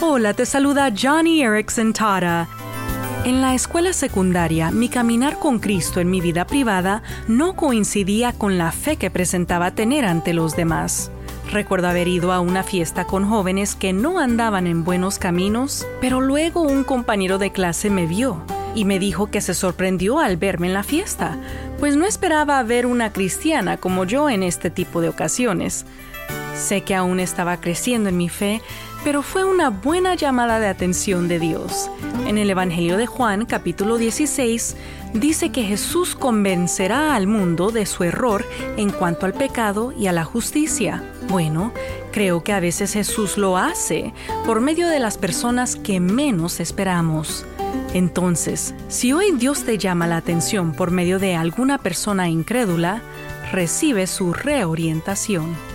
Hola, te saluda Johnny Erickson Tara. En la escuela secundaria, mi caminar con Cristo en mi vida privada no coincidía con la fe que presentaba tener ante los demás. Recuerdo haber ido a una fiesta con jóvenes que no andaban en buenos caminos, pero luego un compañero de clase me vio y me dijo que se sorprendió al verme en la fiesta, pues no esperaba ver una cristiana como yo en este tipo de ocasiones. Sé que aún estaba creciendo en mi fe, pero fue una buena llamada de atención de Dios. En el Evangelio de Juan, capítulo 16, dice que Jesús convencerá al mundo de su error en cuanto al pecado y a la justicia. Bueno, creo que a veces Jesús lo hace por medio de las personas que menos esperamos. Entonces, si hoy Dios te llama la atención por medio de alguna persona incrédula, recibe su reorientación.